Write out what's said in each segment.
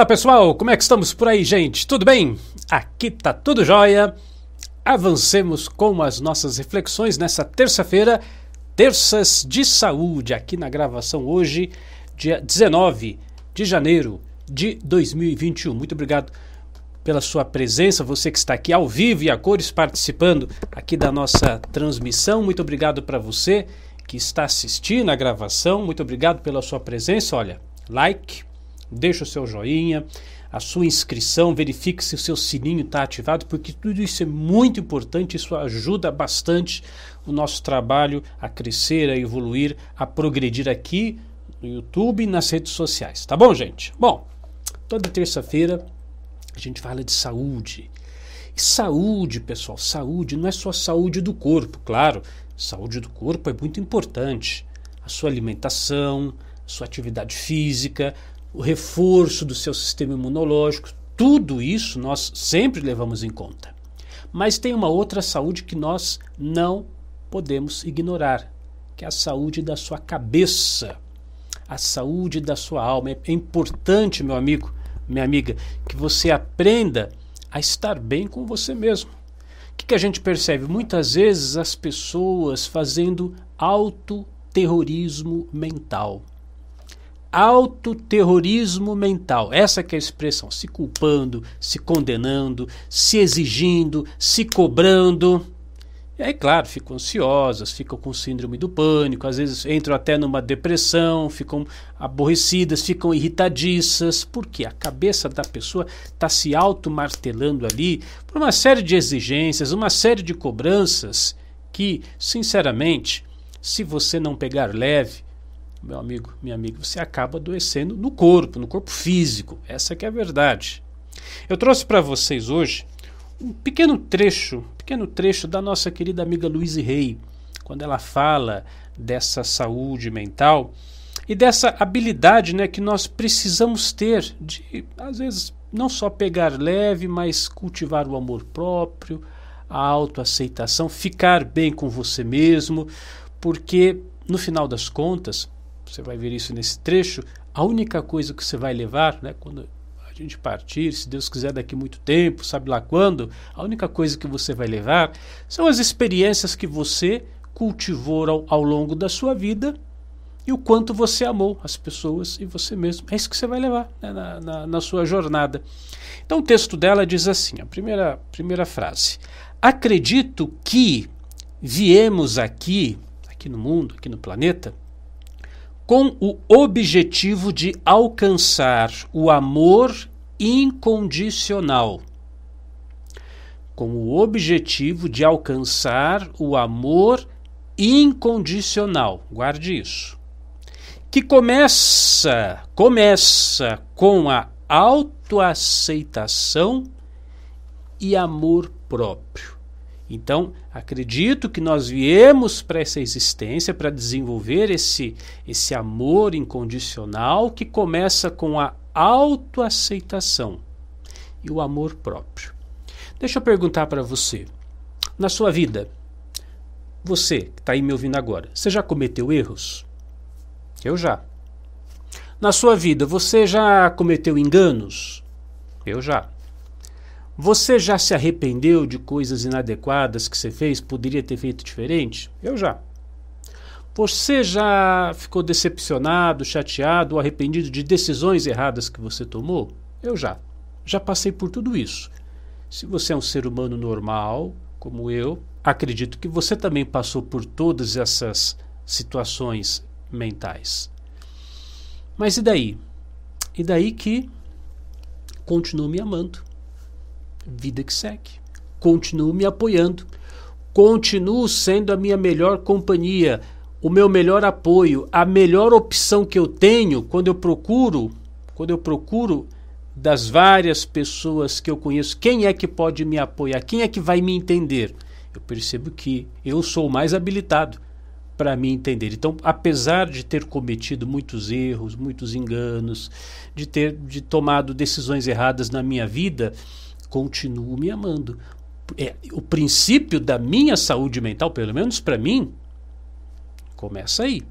Olá pessoal, como é que estamos por aí, gente? Tudo bem? Aqui tá tudo jóia. Avancemos com as nossas reflexões nessa terça-feira, terças de saúde, aqui na gravação hoje, dia 19 de janeiro de 2021. Muito obrigado pela sua presença, você que está aqui ao vivo e a cores participando aqui da nossa transmissão. Muito obrigado para você que está assistindo a gravação. Muito obrigado pela sua presença. Olha, like, deixa o seu joinha, a sua inscrição, verifique se o seu sininho está ativado, porque tudo isso é muito importante, isso ajuda bastante o nosso trabalho a crescer, a evoluir, a progredir aqui no YouTube e nas redes sociais. Tá bom, gente? Bom, toda terça-feira a gente fala de saúde. E saúde, pessoal, saúde não é só saúde do corpo, claro, saúde do corpo é muito importante. A sua alimentação, a sua atividade física, o reforço do seu sistema imunológico, tudo isso nós sempre levamos em conta. Mas tem uma outra saúde que nós não podemos ignorar, que é a saúde da sua cabeça, a saúde da sua alma. É importante, meu amigo, minha amiga, que você aprenda a estar bem com você mesmo. O que, que a gente percebe? Muitas vezes as pessoas fazendo autoterrorismo mental autoterrorismo mental. Essa que é a expressão, se culpando, se condenando, se exigindo, se cobrando. E aí, claro, ficam ansiosas, ficam com síndrome do pânico, às vezes entram até numa depressão, ficam aborrecidas, ficam irritadiças, porque a cabeça da pessoa está se auto-martelando ali por uma série de exigências, uma série de cobranças que, sinceramente, se você não pegar leve, meu amigo, minha amiga, você acaba adoecendo no corpo, no corpo físico. Essa que é a verdade. Eu trouxe para vocês hoje um pequeno trecho, pequeno trecho da nossa querida amiga Louise Rey, quando ela fala dessa saúde mental e dessa habilidade, né, que nós precisamos ter de às vezes não só pegar leve, mas cultivar o amor próprio, a autoaceitação, ficar bem com você mesmo, porque no final das contas, você vai ver isso nesse trecho, a única coisa que você vai levar, né, quando a gente partir, se Deus quiser daqui muito tempo, sabe lá quando, a única coisa que você vai levar são as experiências que você cultivou ao, ao longo da sua vida e o quanto você amou as pessoas e você mesmo. É isso que você vai levar né, na, na, na sua jornada. Então o texto dela diz assim, a primeira, primeira frase. Acredito que viemos aqui, aqui no mundo, aqui no planeta, com o objetivo de alcançar o amor incondicional. Com o objetivo de alcançar o amor incondicional. Guarde isso. Que começa, começa com a autoaceitação e amor próprio. Então, acredito que nós viemos para essa existência para desenvolver esse, esse amor incondicional que começa com a autoaceitação e o amor próprio. Deixa eu perguntar para você: na sua vida, você que está aí me ouvindo agora, você já cometeu erros? Eu já. Na sua vida, você já cometeu enganos? Eu já. Você já se arrependeu de coisas inadequadas que você fez? Poderia ter feito diferente? Eu já. Você já ficou decepcionado, chateado arrependido de decisões erradas que você tomou? Eu já. Já passei por tudo isso. Se você é um ser humano normal, como eu, acredito que você também passou por todas essas situações mentais. Mas e daí? E daí que continuo me amando vida que segue. Continuo me apoiando. Continuo sendo a minha melhor companhia, o meu melhor apoio, a melhor opção que eu tenho quando eu procuro, quando eu procuro das várias pessoas que eu conheço, quem é que pode me apoiar? Quem é que vai me entender? Eu percebo que eu sou mais habilitado para me entender. Então, apesar de ter cometido muitos erros, muitos enganos, de ter de tomado decisões erradas na minha vida, continuo me amando. É, o princípio da minha saúde mental, pelo menos para mim, começa aí.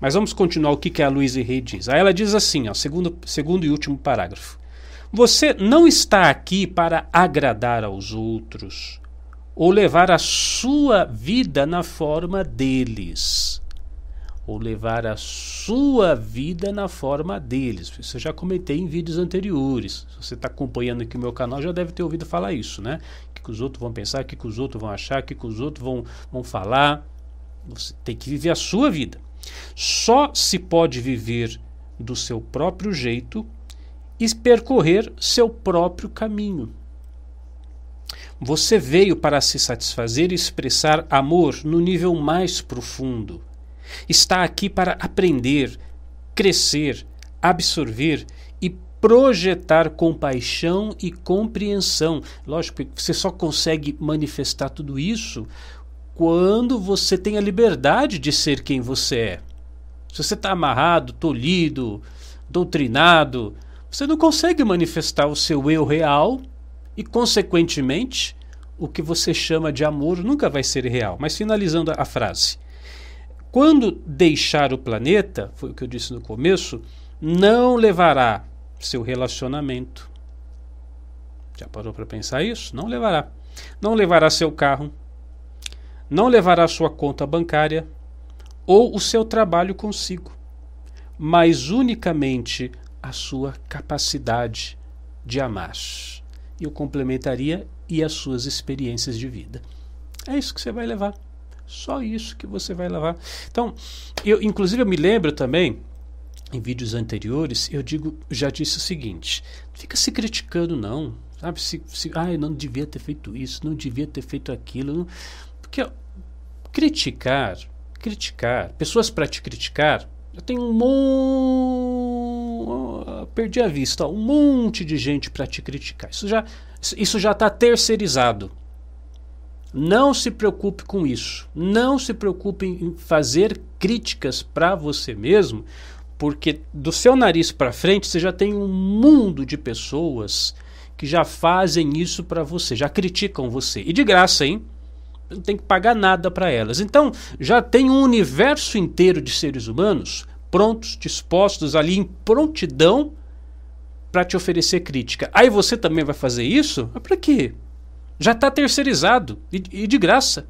Mas vamos continuar o que, que a Luísa Rei diz. Aí ela diz assim, ó, segundo, segundo e último parágrafo. Você não está aqui para agradar aos outros ou levar a sua vida na forma deles. Ou levar a sua vida na forma deles. Isso eu já comentei em vídeos anteriores. Se você está acompanhando aqui o meu canal, já deve ter ouvido falar isso, né? O que, que os outros vão pensar, o que, que os outros vão achar, o que, que os outros vão, vão falar. Você tem que viver a sua vida. Só se pode viver do seu próprio jeito e percorrer seu próprio caminho. Você veio para se satisfazer e expressar amor no nível mais profundo. Está aqui para aprender, crescer, absorver e projetar compaixão e compreensão. Lógico que você só consegue manifestar tudo isso quando você tem a liberdade de ser quem você é. Se você está amarrado, tolhido, doutrinado, você não consegue manifestar o seu eu real e, consequentemente, o que você chama de amor nunca vai ser real. Mas finalizando a frase. Quando deixar o planeta, foi o que eu disse no começo, não levará seu relacionamento. Já parou para pensar isso? Não levará. Não levará seu carro, não levará sua conta bancária ou o seu trabalho consigo, mas unicamente a sua capacidade de amar. Eu complementaria e as suas experiências de vida. É isso que você vai levar. Só isso que você vai levar. Então, eu inclusive eu me lembro também em vídeos anteriores, eu digo, já disse o seguinte: fica se criticando não, sabe? Se, se ah, eu não devia ter feito isso, não devia ter feito aquilo, não, porque ó, criticar, criticar, pessoas para te criticar, já tem um monte, perdi a vista, um monte de gente para te criticar. Isso já isso já está terceirizado. Não se preocupe com isso. Não se preocupe em fazer críticas para você mesmo, porque do seu nariz para frente você já tem um mundo de pessoas que já fazem isso para você, já criticam você. E de graça, hein? não tem que pagar nada para elas. Então, já tem um universo inteiro de seres humanos prontos, dispostos ali em prontidão para te oferecer crítica. Aí você também vai fazer isso? Para quê? Já está terceirizado e, e de graça.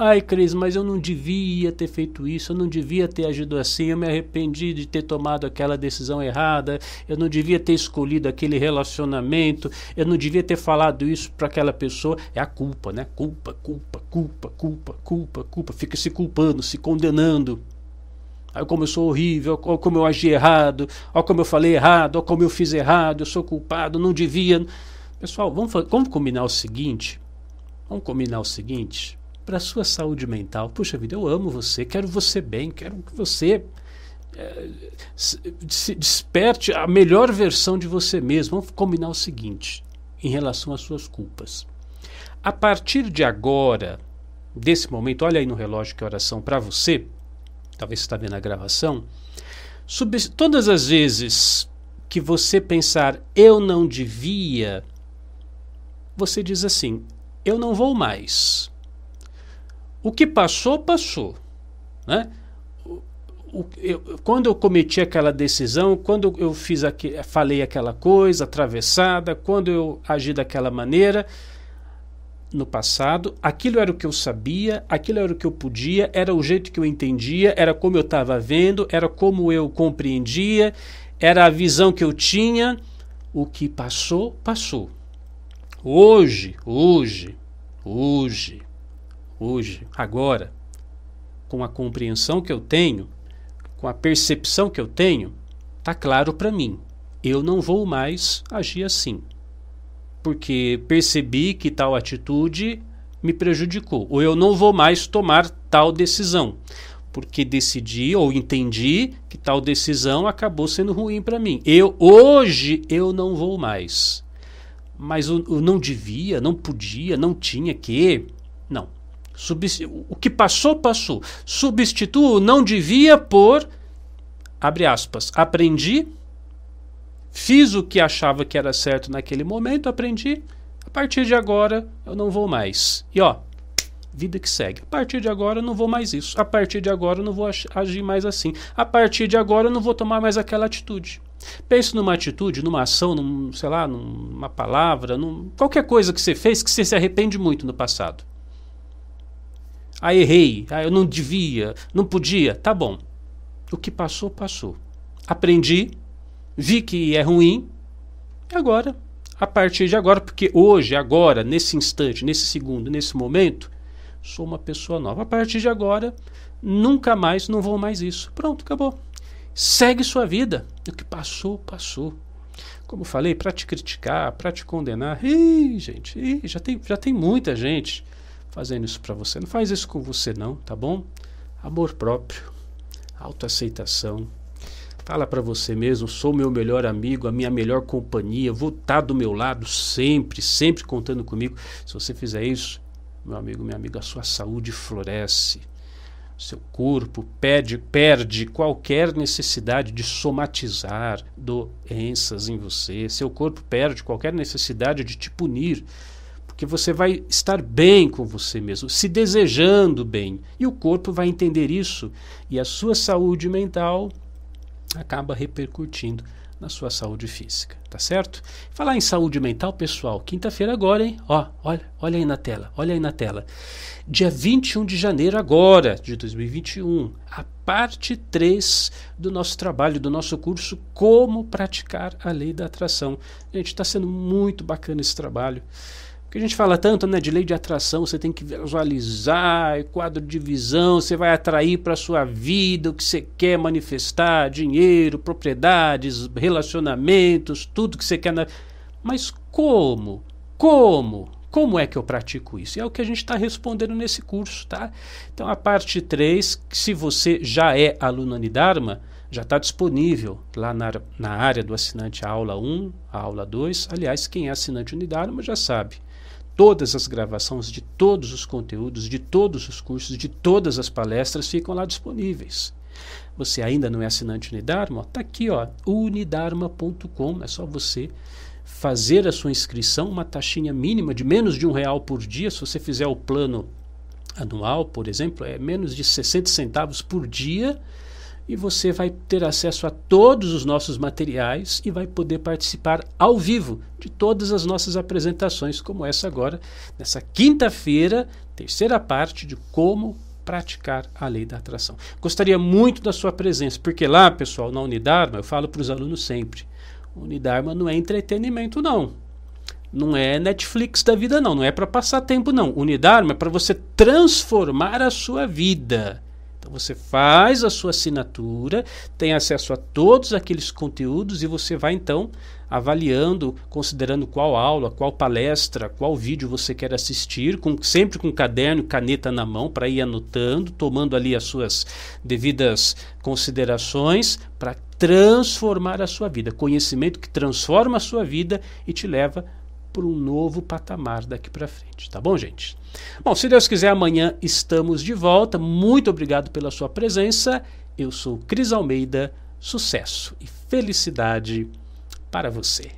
Ai, Cris, mas eu não devia ter feito isso, eu não devia ter agido assim, eu me arrependi de ter tomado aquela decisão errada, eu não devia ter escolhido aquele relacionamento, eu não devia ter falado isso para aquela pessoa. É a culpa, né? Culpa, culpa, culpa, culpa, culpa, culpa. Fica se culpando, se condenando. Olha como eu sou horrível, olha como eu agi errado, olha como eu falei errado, olha como eu fiz errado, eu sou culpado, não devia. Pessoal, vamos, vamos combinar o seguinte? Vamos combinar o seguinte? para a sua saúde mental. Puxa vida, eu amo você, quero você bem, quero que você é, se desperte a melhor versão de você mesmo. Vamos combinar o seguinte em relação às suas culpas. A partir de agora, desse momento, olha aí no relógio que oração para você, talvez você está vendo a gravação, todas as vezes que você pensar eu não devia, você diz assim: eu não vou mais. O que passou, passou. Né? O, eu, quando eu cometi aquela decisão, quando eu fiz aqui, falei aquela coisa atravessada, quando eu agi daquela maneira no passado, aquilo era o que eu sabia, aquilo era o que eu podia, era o jeito que eu entendia, era como eu estava vendo, era como eu compreendia, era a visão que eu tinha. O que passou, passou. Hoje, hoje, hoje, hoje, agora, com a compreensão que eu tenho, com a percepção que eu tenho, está claro para mim. Eu não vou mais agir assim. Porque percebi que tal atitude me prejudicou. Ou eu não vou mais tomar tal decisão. Porque decidi ou entendi que tal decisão acabou sendo ruim para mim. Eu hoje eu não vou mais. Mas eu, eu não devia, não podia, não tinha que. Não o que passou, passou. Substituo não devia por, abre aspas, aprendi, fiz o que achava que era certo naquele momento, aprendi, a partir de agora eu não vou mais. E ó, vida que segue. A partir de agora eu não vou mais isso. A partir de agora eu não vou agir mais assim. A partir de agora eu não vou tomar mais aquela atitude. Pense numa atitude, numa ação, num, sei lá, numa palavra, num, qualquer coisa que você fez que você se arrepende muito no passado. Ah, errei. Ah, eu não devia, não podia. Tá bom. O que passou, passou. Aprendi, vi que é ruim, e agora, a partir de agora, porque hoje, agora, nesse instante, nesse segundo, nesse momento, sou uma pessoa nova. A partir de agora, nunca mais, não vou mais isso. Pronto, acabou. Segue sua vida. O que passou, passou. Como falei, para te criticar, para te condenar. Ih, gente, ih, já, tem, já tem muita gente fazendo isso para você. Não faz isso com você, não, tá bom? Amor próprio, autoaceitação. Fala para você mesmo, sou meu melhor amigo, a minha melhor companhia, vou estar tá do meu lado sempre, sempre contando comigo. Se você fizer isso, meu amigo, minha amiga, a sua saúde floresce. Seu corpo perde, perde qualquer necessidade de somatizar doenças em você. Seu corpo perde qualquer necessidade de te punir porque você vai estar bem com você mesmo, se desejando bem. E o corpo vai entender isso e a sua saúde mental acaba repercutindo na sua saúde física, tá certo? Falar em saúde mental, pessoal, quinta-feira agora, hein? Ó, olha, olha aí na tela, olha aí na tela. Dia 21 de janeiro agora, de 2021, a parte 3 do nosso trabalho, do nosso curso Como Praticar a Lei da Atração. Gente, está sendo muito bacana esse trabalho. Porque a gente fala tanto né, de lei de atração, você tem que visualizar, quadro de visão, você vai atrair para a sua vida o que você quer manifestar, dinheiro, propriedades, relacionamentos, tudo que você quer. Na... Mas como? Como? Como é que eu pratico isso? E é o que a gente está respondendo nesse curso, tá? Então a parte 3, se você já é aluno Anidarma, já está disponível lá na, na área do assinante a aula 1, a aula 2. Aliás, quem é assinante Unidarma já sabe todas as gravações de todos os conteúdos, de todos os cursos, de todas as palestras ficam lá disponíveis. Você ainda não é assinante Unidarma? Está aqui, ó, unidarma.com. É só você fazer a sua inscrição, uma taxinha mínima de menos de um real por dia. Se você fizer o plano anual, por exemplo, é menos de 60 centavos por dia e você vai ter acesso a todos os nossos materiais e vai poder participar ao vivo de todas as nossas apresentações, como essa agora, nessa quinta-feira, terceira parte de como praticar a lei da atração. Gostaria muito da sua presença, porque lá, pessoal, na Unidarma, eu falo para os alunos sempre: Unidarma não é entretenimento, não. Não é Netflix da vida, não. Não é para passar tempo, não. Unidarma é para você transformar a sua vida. Então você faz a sua assinatura, tem acesso a todos aqueles conteúdos e você vai então avaliando, considerando qual aula, qual palestra, qual vídeo você quer assistir, com, sempre com caderno e caneta na mão para ir anotando, tomando ali as suas devidas considerações para transformar a sua vida. Conhecimento que transforma a sua vida e te leva para um novo patamar daqui para frente, tá bom, gente? Bom, se Deus quiser, amanhã estamos de volta. Muito obrigado pela sua presença. Eu sou Cris Almeida. Sucesso e felicidade para você.